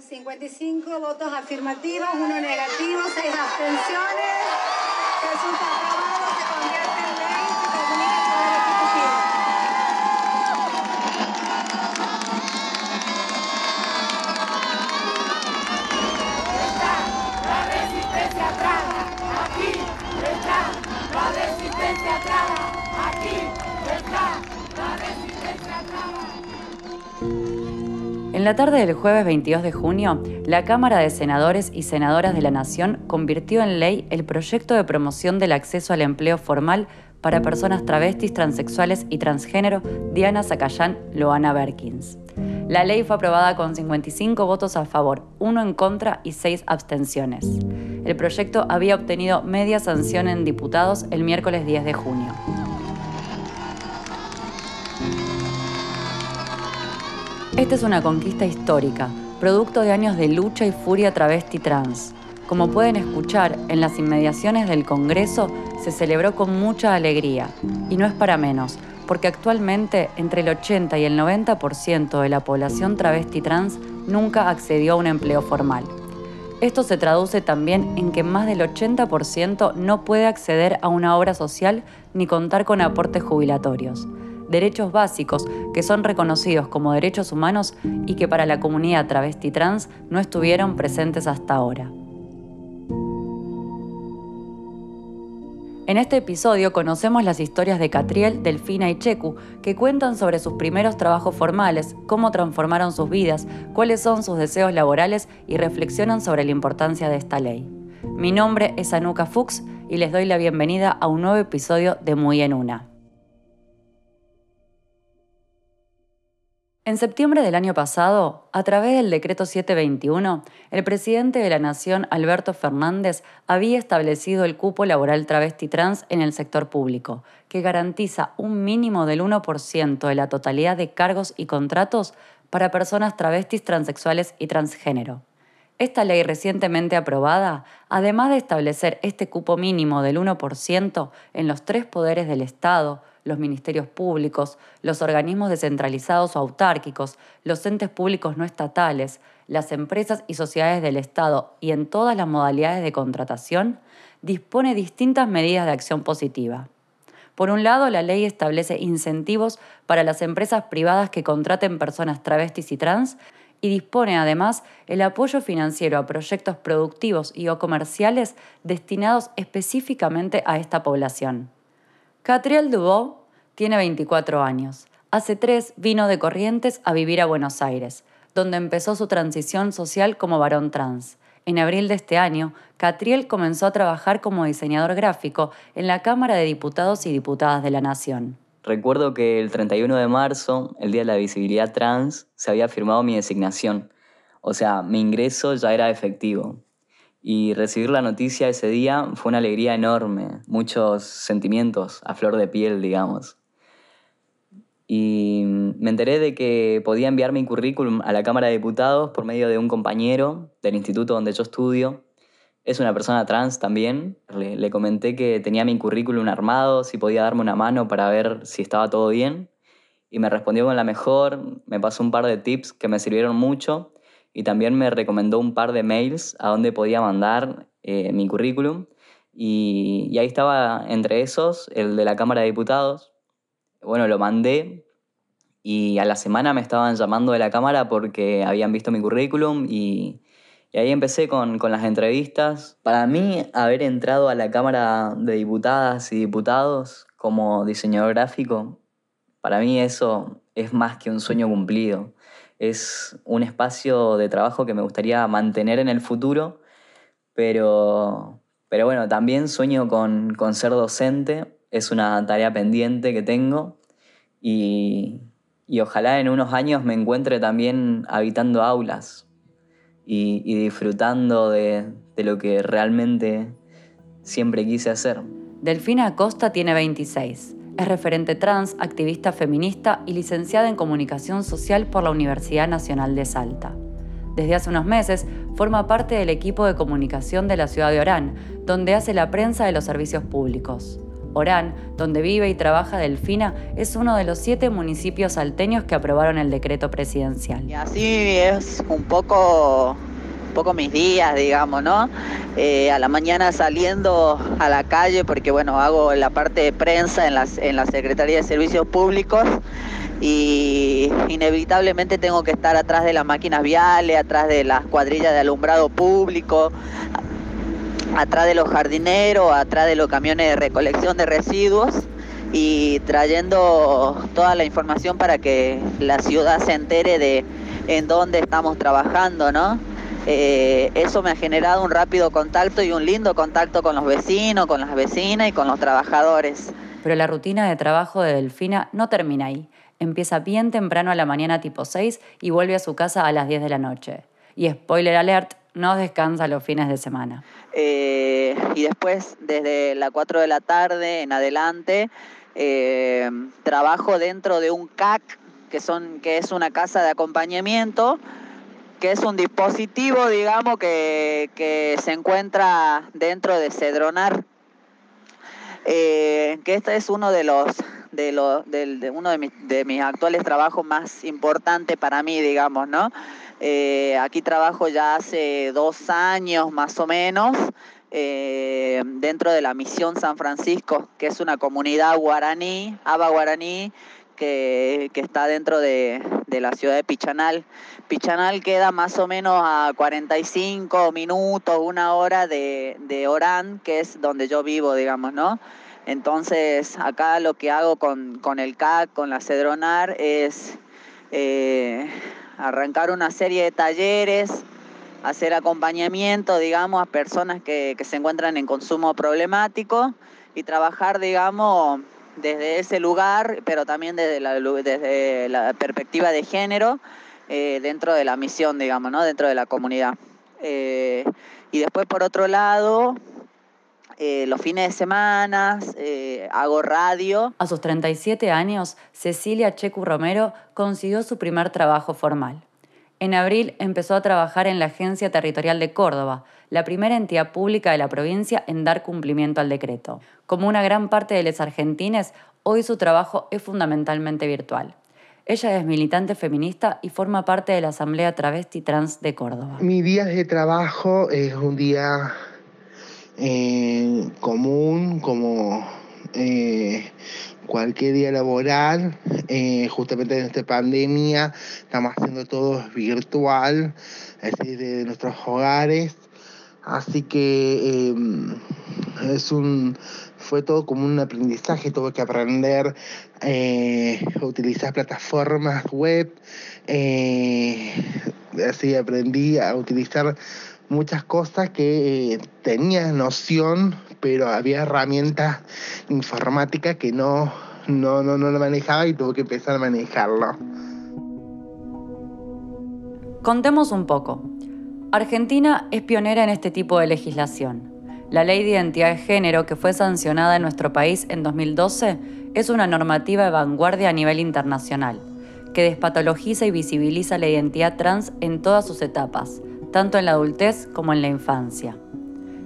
Con 55 votos afirmativos, uno negativo, seis abstenciones, resulta En la tarde del jueves 22 de junio, la Cámara de Senadores y Senadoras de la Nación convirtió en ley el proyecto de promoción del acceso al empleo formal para personas travestis, transexuales y transgénero Diana Zacayán Loana Berkins. La ley fue aprobada con 55 votos a favor, uno en contra y seis abstenciones. El proyecto había obtenido media sanción en diputados el miércoles 10 de junio. Esta es una conquista histórica, producto de años de lucha y furia travesti trans. Como pueden escuchar, en las inmediaciones del Congreso se celebró con mucha alegría. Y no es para menos, porque actualmente entre el 80 y el 90% de la población travesti trans nunca accedió a un empleo formal. Esto se traduce también en que más del 80% no puede acceder a una obra social ni contar con aportes jubilatorios derechos básicos que son reconocidos como derechos humanos y que para la comunidad travesti trans no estuvieron presentes hasta ahora. En este episodio conocemos las historias de Catriel, Delfina y Cheku, que cuentan sobre sus primeros trabajos formales, cómo transformaron sus vidas, cuáles son sus deseos laborales y reflexionan sobre la importancia de esta ley. Mi nombre es Anuka Fuchs y les doy la bienvenida a un nuevo episodio de Muy en Una. En septiembre del año pasado, a través del decreto 721, el presidente de la Nación, Alberto Fernández, había establecido el cupo laboral travesti trans en el sector público, que garantiza un mínimo del 1% de la totalidad de cargos y contratos para personas travestis, transexuales y transgénero. Esta ley recientemente aprobada, además de establecer este cupo mínimo del 1% en los tres poderes del Estado, los ministerios públicos, los organismos descentralizados o autárquicos, los entes públicos no estatales, las empresas y sociedades del Estado y en todas las modalidades de contratación, dispone distintas medidas de acción positiva. Por un lado, la ley establece incentivos para las empresas privadas que contraten personas travestis y trans y dispone además el apoyo financiero a proyectos productivos y o comerciales destinados específicamente a esta población. Catriel Dubó tiene 24 años. Hace tres vino de Corrientes a vivir a Buenos Aires, donde empezó su transición social como varón trans. En abril de este año, Catriel comenzó a trabajar como diseñador gráfico en la Cámara de Diputados y Diputadas de la Nación. Recuerdo que el 31 de marzo, el Día de la Visibilidad Trans, se había firmado mi designación. O sea, mi ingreso ya era efectivo. Y recibir la noticia ese día fue una alegría enorme, muchos sentimientos a flor de piel, digamos. Y me enteré de que podía enviar mi currículum a la Cámara de Diputados por medio de un compañero del instituto donde yo estudio. Es una persona trans también. Le, le comenté que tenía mi currículum armado, si podía darme una mano para ver si estaba todo bien. Y me respondió con la mejor, me pasó un par de tips que me sirvieron mucho y también me recomendó un par de mails a donde podía mandar eh, mi currículum. Y, y, ahí estaba entre esos el de la Cámara de Diputados. Bueno, lo mandé y a la semana me estaban llamando de la Cámara porque habían visto mi currículum y, y ahí empecé con, con, las entrevistas. Para mí, haber entrado a la Cámara de Diputadas y Diputados como diseñador gráfico, para mí eso es más que un sueño cumplido es un espacio de trabajo que me gustaría mantener en el futuro, pero, pero bueno, también sueño con, con ser docente, es una tarea pendiente que tengo y, y, ojalá en unos años me encuentre también habitando aulas y, disfrutando de, de lo que realmente siempre quise hacer. Delfina Acosta tiene 26 es referente trans, activista feminista y licenciada en Comunicación Social por la Universidad Nacional de Salta. Desde hace unos meses forma parte del equipo de comunicación de la ciudad de Orán, donde hace la prensa de los servicios públicos. Orán, donde vive y trabaja Delfina, es uno de los siete municipios salteños que aprobaron el decreto presidencial. Y así es un poco, poco mis días, digamos, ¿no? Eh, a la mañana saliendo a la calle, porque bueno, hago la parte de prensa en, las, en la Secretaría de Servicios Públicos y inevitablemente tengo que estar atrás de las máquinas viales, atrás de las cuadrillas de alumbrado público, atrás de los jardineros, atrás de los camiones de recolección de residuos y trayendo toda la información para que la ciudad se entere de en dónde estamos trabajando, ¿no? Eh, eso me ha generado un rápido contacto y un lindo contacto con los vecinos, con las vecinas y con los trabajadores. Pero la rutina de trabajo de Delfina no termina ahí. Empieza bien temprano a la mañana tipo 6 y vuelve a su casa a las 10 de la noche. Y spoiler alert, no descansa los fines de semana. Eh, y después, desde las 4 de la tarde en adelante, eh, trabajo dentro de un CAC, que, son, que es una casa de acompañamiento, que es un dispositivo, digamos, que, que se encuentra dentro de Cedronar. Eh, que este es uno de los de, lo, de, uno de mis, de mis actuales trabajos más importantes para mí, digamos, ¿no? Eh, aquí trabajo ya hace dos años más o menos eh, dentro de la Misión San Francisco, que es una comunidad guaraní, aba guaraní, que, que está dentro de, de, la ciudad de Pichanal. Pichanal queda más o menos a 45 minutos, una hora de, de Orán, que es donde yo vivo, digamos, ¿no? Entonces, acá lo que hago con, con el CAC, con la Cedronar, es eh, arrancar una serie de talleres, hacer acompañamiento, digamos, a personas que, que se encuentran en consumo problemático y trabajar, digamos, desde ese lugar, pero también desde la, desde la perspectiva de género, eh, dentro de la misión, digamos, ¿no? dentro de la comunidad. Eh, y después, por otro lado, eh, los fines de semana, hago radio. A sus 37 años, Cecilia Checu Romero consiguió su primer trabajo formal. En abril empezó a trabajar en la Agencia Territorial de Córdoba, la primera entidad pública de la provincia en dar cumplimiento al decreto. Como una gran parte de los argentines, hoy su trabajo es fundamentalmente virtual. Ella es militante feminista y forma parte de la Asamblea Travesti Trans de Córdoba. Mi día de trabajo es un día eh, común, como eh, cualquier día laboral. Eh, justamente en esta pandemia estamos haciendo todo virtual, es decir, de nuestros hogares. Así que es un, fue todo como un aprendizaje, tuve que aprender a utilizar plataformas web, así aprendí a utilizar muchas cosas que eh, tenía noción, pero había herramientas informáticas que no, no, no, no lo manejaba y tuve que empezar a manejarlo. Contemos un poco. Argentina es pionera en este tipo de legislación. La Ley de Identidad de Género, que fue sancionada en nuestro país en 2012, es una normativa de vanguardia a nivel internacional, que despatologiza y visibiliza la identidad trans en todas sus etapas, tanto en la adultez como en la infancia.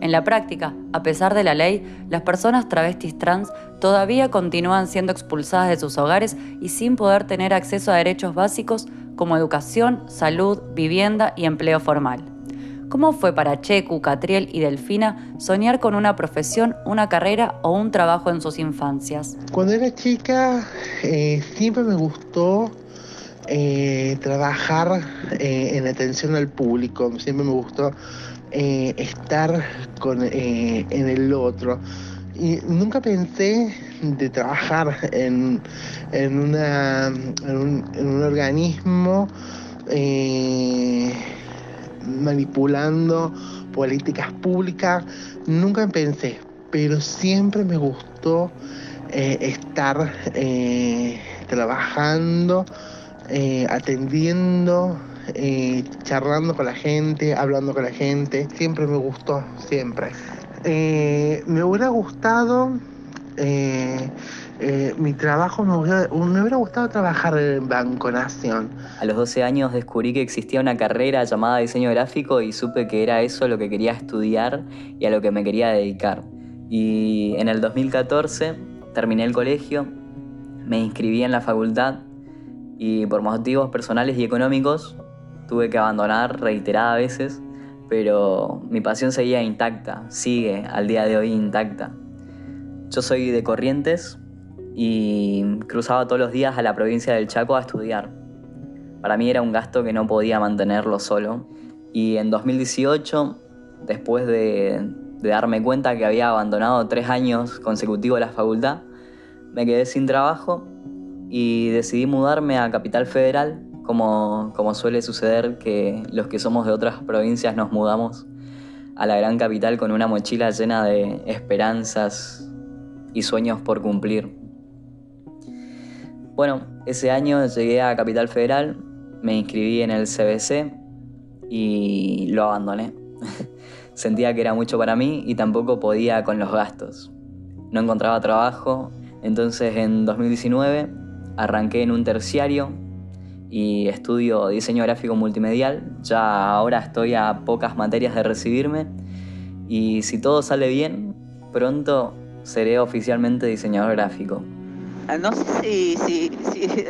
En la práctica, a pesar de la ley, las personas travestis trans todavía continúan siendo expulsadas de sus hogares y sin poder tener acceso a derechos básicos como educación, salud, vivienda y empleo formal. ¿Cómo fue para Checu, Catriel y Delfina soñar con una profesión, una carrera o un trabajo en sus infancias? Cuando era chica eh, siempre me gustó eh, trabajar eh, en atención al público. Siempre me gustó eh, estar con, en el otro. Y nunca pensé de trabajar en, en, una, en, un, organismo manipulando políticas públicas. Nunca pensé, pero siempre me gustó estar trabajando eh, atendiendo, eh, charlando con la gente, hablando con la gente. Siempre me gustó, siempre. Eh, me hubiera gustado, mi trabajo, me hubiera, me hubiera, gustado trabajar en Banco Nación. A los 12 años descubrí que existía una carrera llamada diseño gráfico y supe que era eso lo que quería estudiar y a lo que me quería dedicar. Y en el 2014 terminé el colegio, me inscribí en la facultad y por motivos personales y económicos tuve que abandonar reiteradas veces, pero mi pasión seguía intacta, sigue al día de hoy intacta. Yo soy de Corrientes y cruzaba todos los días a la provincia del Chaco a estudiar. Para mí era un gasto que no podía mantenerlo solo. Y en 2018, después de, darme cuenta que había abandonado tres años consecutivos la facultad, me quedé sin trabajo y decidí mudarme a Capital Federal, como, como suele suceder que los que somos de otras provincias nos mudamos a la gran capital con una mochila llena de esperanzas y sueños por cumplir. Bueno, ese año llegué a Capital Federal, me inscribí en el CBC y lo abandoné. Sentía que era mucho para mí y tampoco podía con los gastos. No encontraba trabajo, entonces en 2019 arranqué en un terciario y estudio diseño gráfico multimedial. Ya ahora estoy a pocas materias de recibirme y si todo sale bien, pronto seré oficialmente diseñador gráfico. Ah, no sé si,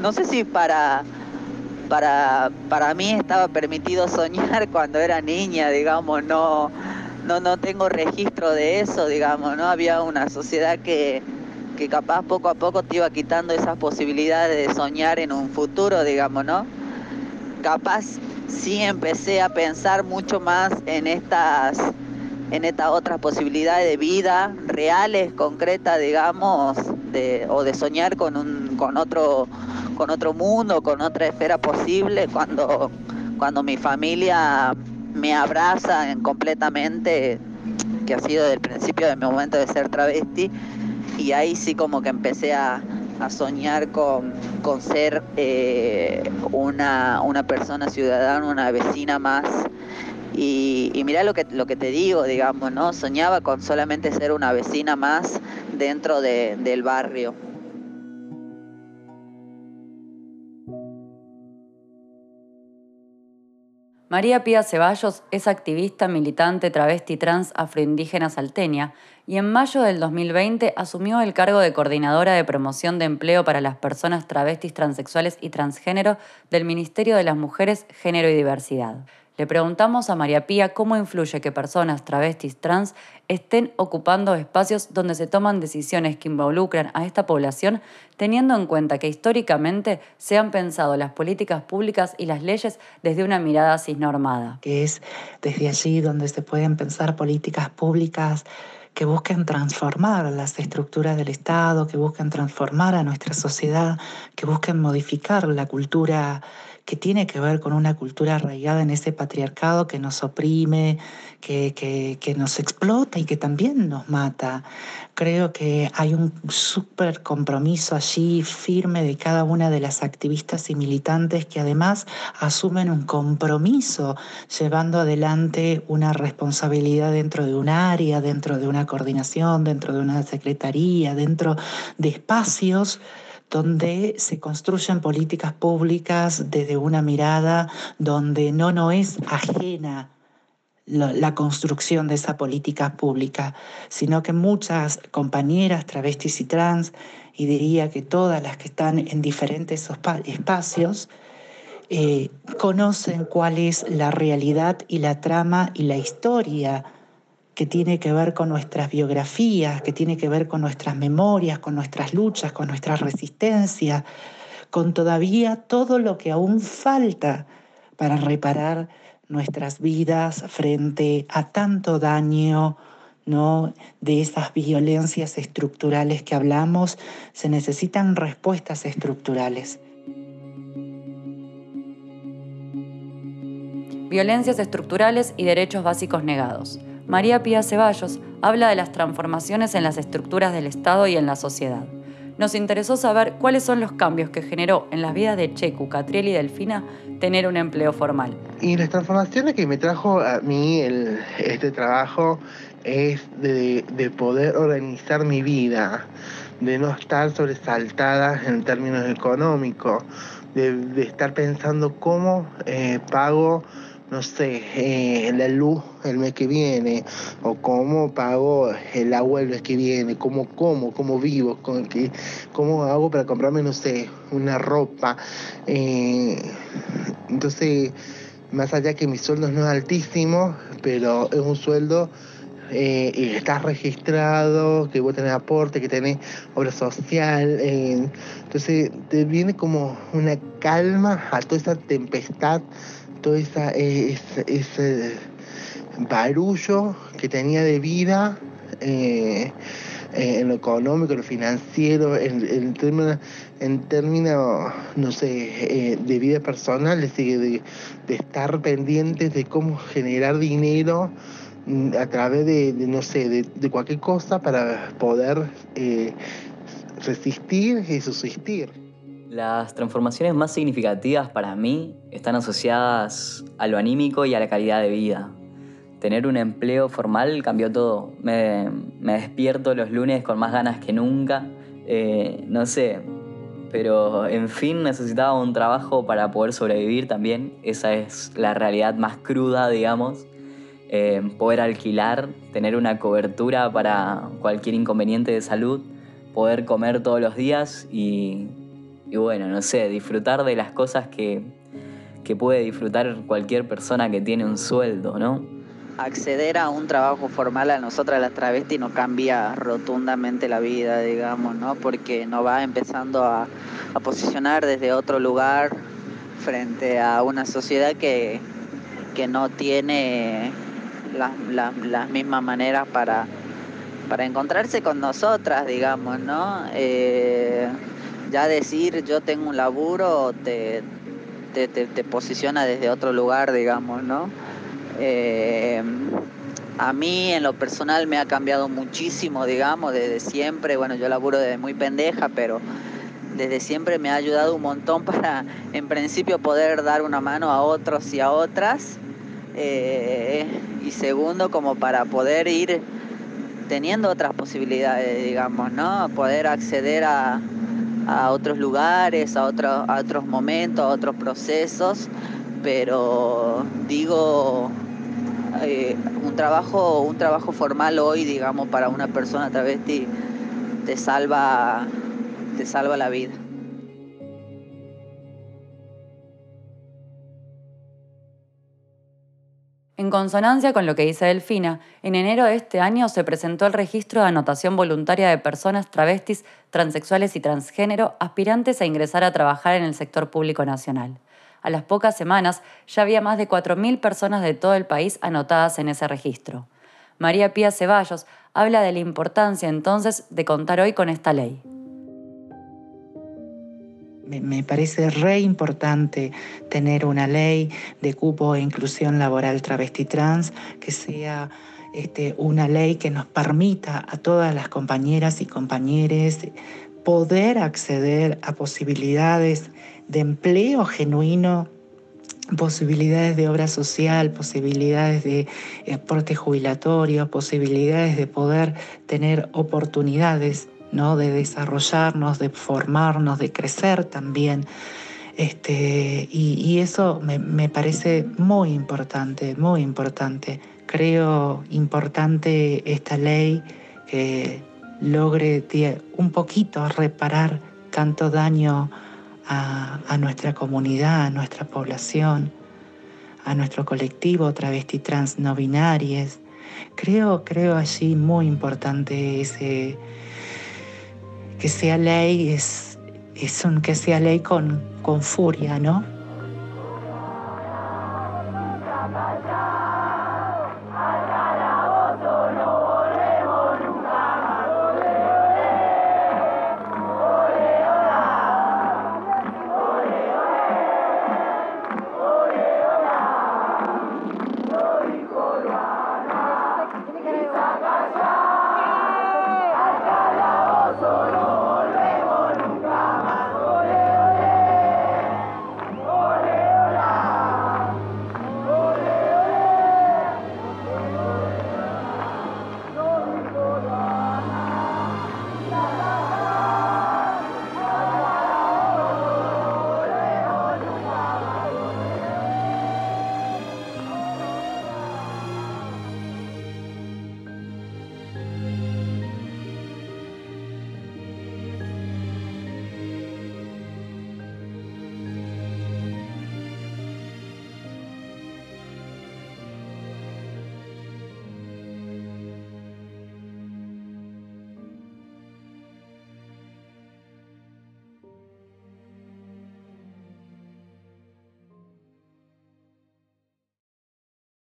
no sé si para, para, para mí estaba permitido soñar cuando era niña, digamos, no, no, no tengo registro de eso, digamos, ¿no? Había una sociedad que, que capaz poco a poco te iba quitando esas posibilidades de soñar en un futuro, digamos, ¿no? Capaz sí empecé a pensar mucho más en estas en estas otras posibilidades de vida reales, concretas, digamos, o de soñar con, un, con, otro, con otro mundo, con otra esfera posible, cuando, cuando mi familia me abraza completamente, que ha sido desde el principio de mi momento de ser travesti, y ahí sí como que empecé a, soñar con, con ser eh, una, una persona ciudadana, una vecina más y, y mira lo que, lo que te digo, digamos, ¿no? Soñaba con solamente ser una vecina más dentro del barrio. María Pía Ceballos es activista, militante, travesti trans afroindígena salteña y en mayo del 2020 asumió el cargo de coordinadora de promoción de empleo para las personas travestis, transexuales y transgénero del Ministerio de las Mujeres, Género y Diversidad. Le preguntamos a María Pía cómo influye que personas travestis trans estén ocupando espacios donde se toman decisiones que involucran a esta población, teniendo en cuenta que históricamente se han pensado las políticas públicas y las leyes desde una mirada cisnormada. Que es desde allí donde se pueden pensar políticas públicas que busquen transformar las estructuras del Estado, que busquen transformar a nuestra sociedad, que busquen modificar la cultura que tiene que ver con una cultura arraigada en ese patriarcado que nos oprime, que, que, nos explota y que también nos mata. Creo que hay un súper compromiso allí firme de cada una de las activistas y militantes que además asumen un compromiso llevando adelante una responsabilidad dentro de un área, dentro de una coordinación, dentro de una secretaría, dentro de espacios donde se construyen políticas públicas desde una mirada donde no no es ajena la, construcción de esa política pública, sino que muchas compañeras travestis y trans, y diría que todas las que están en diferentes espacios, eh, conocen cuál es la realidad y la trama y la historia que tiene que ver con nuestras biografías, que tiene que ver con nuestras memorias, con nuestras luchas, con nuestras resistencias, con todavía todo lo que aún falta para reparar nuestras vidas frente a tanto daño, ¿no? de esas violencias estructurales que hablamos, se necesitan respuestas estructurales. Violencias estructurales y derechos básicos negados. María Pía Ceballos habla de las transformaciones en las estructuras del Estado y en la sociedad. Nos interesó saber cuáles son los cambios que generó en las vidas de Checu, Catriel y Delfina tener un empleo formal. Y las transformaciones que me trajo a mí este trabajo es de, poder organizar mi vida, de no estar sobresaltada en términos económicos, de, estar pensando cómo eh, pago no sé, eh, la luz el mes que viene, o cómo pago el agua el mes que viene, cómo como, cómo vivo, con qué, cómo hago para comprarme, no sé, una ropa. Eh, entonces, más allá que mi sueldo no es altísimo, pero es un sueldo eh, y estás registrado, que vos tenés aporte, que tenés obra social. Eh, entonces te viene como una calma a toda esa tempestad todo esa, eh, ese, barullo que tenía de vida eh, en lo económico, en lo financiero, en, en términos, en términos, no sé, de vida personal, de, de, estar pendientes de cómo generar dinero a través de, no sé, de, cualquier cosa para poder resistir y subsistir. Las transformaciones más significativas para mí están asociadas a lo anímico y a la calidad de vida. Tener un empleo formal cambió todo. Me, despierto los lunes con más ganas que nunca. Eh, no sé, pero en fin necesitaba un trabajo para poder sobrevivir también. Esa es la realidad más cruda, digamos. Eh, poder alquilar, tener una cobertura para cualquier inconveniente de salud, poder comer todos los días y y bueno, no sé, disfrutar de las cosas que, puede disfrutar cualquier persona que tiene un sueldo, ¿no? Acceder a un trabajo formal a nosotras las travestis nos cambia rotundamente la vida, digamos, ¿no? Porque nos va empezando a, posicionar desde otro lugar frente a una sociedad que, no tiene las, mismas maneras para, para encontrarse con nosotras, digamos, ¿no? Eh, ya decir yo tengo un laburo te, te, posiciona desde otro lugar, digamos, ¿no? Eh, a mí en lo personal me ha cambiado muchísimo, digamos, desde siempre. Bueno, yo laburo desde muy pendeja, pero desde siempre me ha ayudado un montón para, en principio, poder dar una mano a otros y a otras. Eh, y segundo, como para poder ir teniendo otras posibilidades, digamos, ¿no? Poder acceder a, a otros lugares, a, a otros momentos, a otros procesos, pero digo, eh, un, trabajo, un trabajo formal hoy, digamos, para una persona travesti te salva, te salva la vida. En consonancia con lo que dice Delfina, en enero de este año se presentó el registro de anotación voluntaria de personas travestis, transexuales y transgénero aspirantes a ingresar a trabajar en el sector público nacional. A las pocas semanas ya había más de 4.000 personas de todo el país anotadas en ese registro. María Pía Ceballos habla de la importancia entonces de contar hoy con esta ley me parece re importante tener una ley de cupo e inclusión laboral travesti trans que sea este, una ley que nos permita a todas las compañeras y compañeros poder acceder a posibilidades de empleo genuino posibilidades de obra social, posibilidades de aporte jubilatorio, posibilidades de poder tener oportunidades ¿no? de desarrollarnos, de formarnos, de crecer también. Este, y, eso me, parece muy importante, muy importante. Creo importante esta ley que logre un poquito reparar tanto daño a, nuestra comunidad, a nuestra población, a nuestro colectivo travesti trans no binarias. Creo, creo allí muy importante ese, que sea ley es, es un que sea ley con, con furia, ¿no?